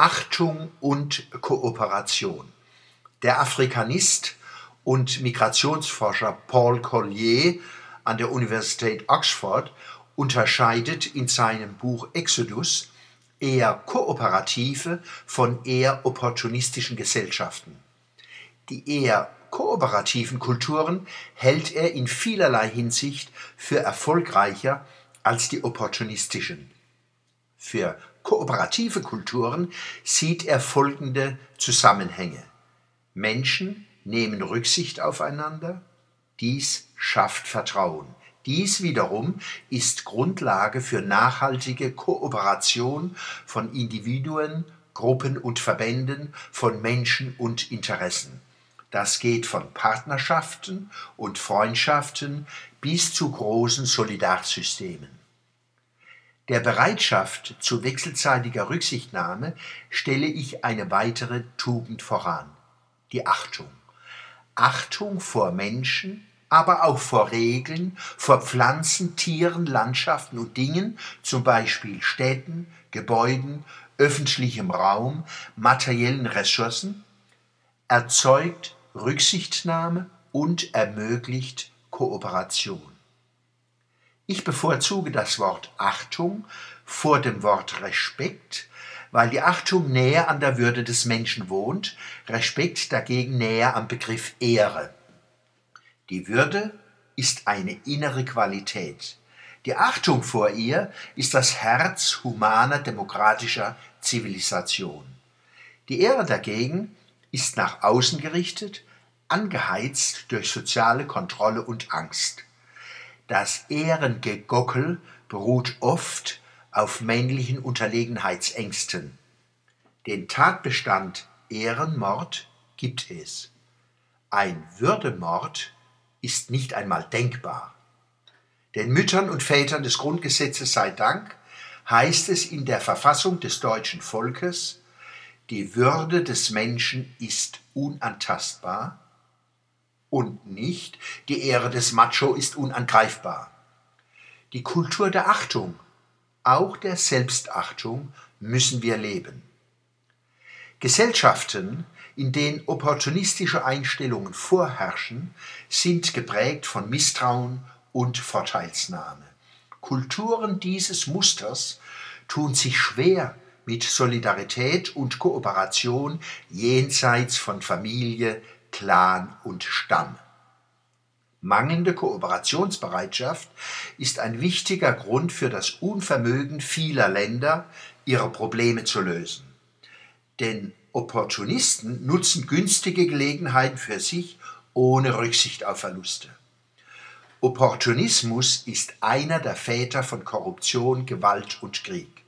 Achtung und Kooperation. Der Afrikanist und Migrationsforscher Paul Collier an der Universität Oxford unterscheidet in seinem Buch Exodus eher kooperative von eher opportunistischen Gesellschaften. Die eher kooperativen Kulturen hält er in vielerlei Hinsicht für erfolgreicher als die opportunistischen. Für kooperative Kulturen sieht er folgende Zusammenhänge. Menschen nehmen Rücksicht aufeinander, dies schafft Vertrauen. Dies wiederum ist Grundlage für nachhaltige Kooperation von Individuen, Gruppen und Verbänden, von Menschen und Interessen. Das geht von Partnerschaften und Freundschaften bis zu großen Solidarsystemen. Der Bereitschaft zu wechselseitiger Rücksichtnahme stelle ich eine weitere Tugend voran, die Achtung. Achtung vor Menschen, aber auch vor Regeln, vor Pflanzen, Tieren, Landschaften und Dingen, zum Beispiel Städten, Gebäuden, öffentlichem Raum, materiellen Ressourcen, erzeugt Rücksichtnahme und ermöglicht Kooperation. Ich bevorzuge das Wort Achtung vor dem Wort Respekt, weil die Achtung näher an der Würde des Menschen wohnt, Respekt dagegen näher am Begriff Ehre. Die Würde ist eine innere Qualität. Die Achtung vor ihr ist das Herz humaner demokratischer Zivilisation. Die Ehre dagegen ist nach außen gerichtet, angeheizt durch soziale Kontrolle und Angst. Das Ehrengegockel beruht oft auf männlichen Unterlegenheitsängsten. Den Tatbestand Ehrenmord gibt es. Ein Würdemord ist nicht einmal denkbar. Den Müttern und Vätern des Grundgesetzes sei Dank heißt es in der Verfassung des deutschen Volkes, die Würde des Menschen ist unantastbar und nicht die Ehre des Macho ist unangreifbar. Die Kultur der Achtung, auch der Selbstachtung, müssen wir leben. Gesellschaften, in denen opportunistische Einstellungen vorherrschen, sind geprägt von Misstrauen und Vorteilsnahme. Kulturen dieses Musters tun sich schwer mit Solidarität und Kooperation jenseits von Familie, Clan und Stamm. Mangelnde Kooperationsbereitschaft ist ein wichtiger Grund für das Unvermögen vieler Länder, ihre Probleme zu lösen. Denn Opportunisten nutzen günstige Gelegenheiten für sich ohne Rücksicht auf Verluste. Opportunismus ist einer der Väter von Korruption, Gewalt und Krieg.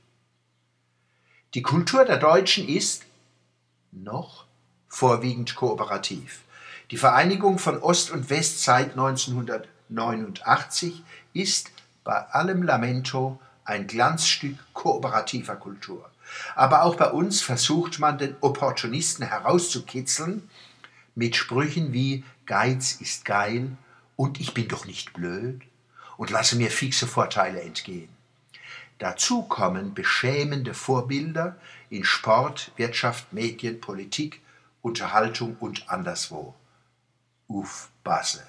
Die Kultur der Deutschen ist noch vorwiegend kooperativ. Die Vereinigung von Ost und West seit 1989 ist bei allem Lamento ein Glanzstück kooperativer Kultur. Aber auch bei uns versucht man den Opportunisten herauszukitzeln mit Sprüchen wie Geiz ist geil und ich bin doch nicht blöd und lasse mir fixe Vorteile entgehen. Dazu kommen beschämende Vorbilder in Sport, Wirtschaft, Medien, Politik, Unterhaltung und anderswo. Uff, Basse.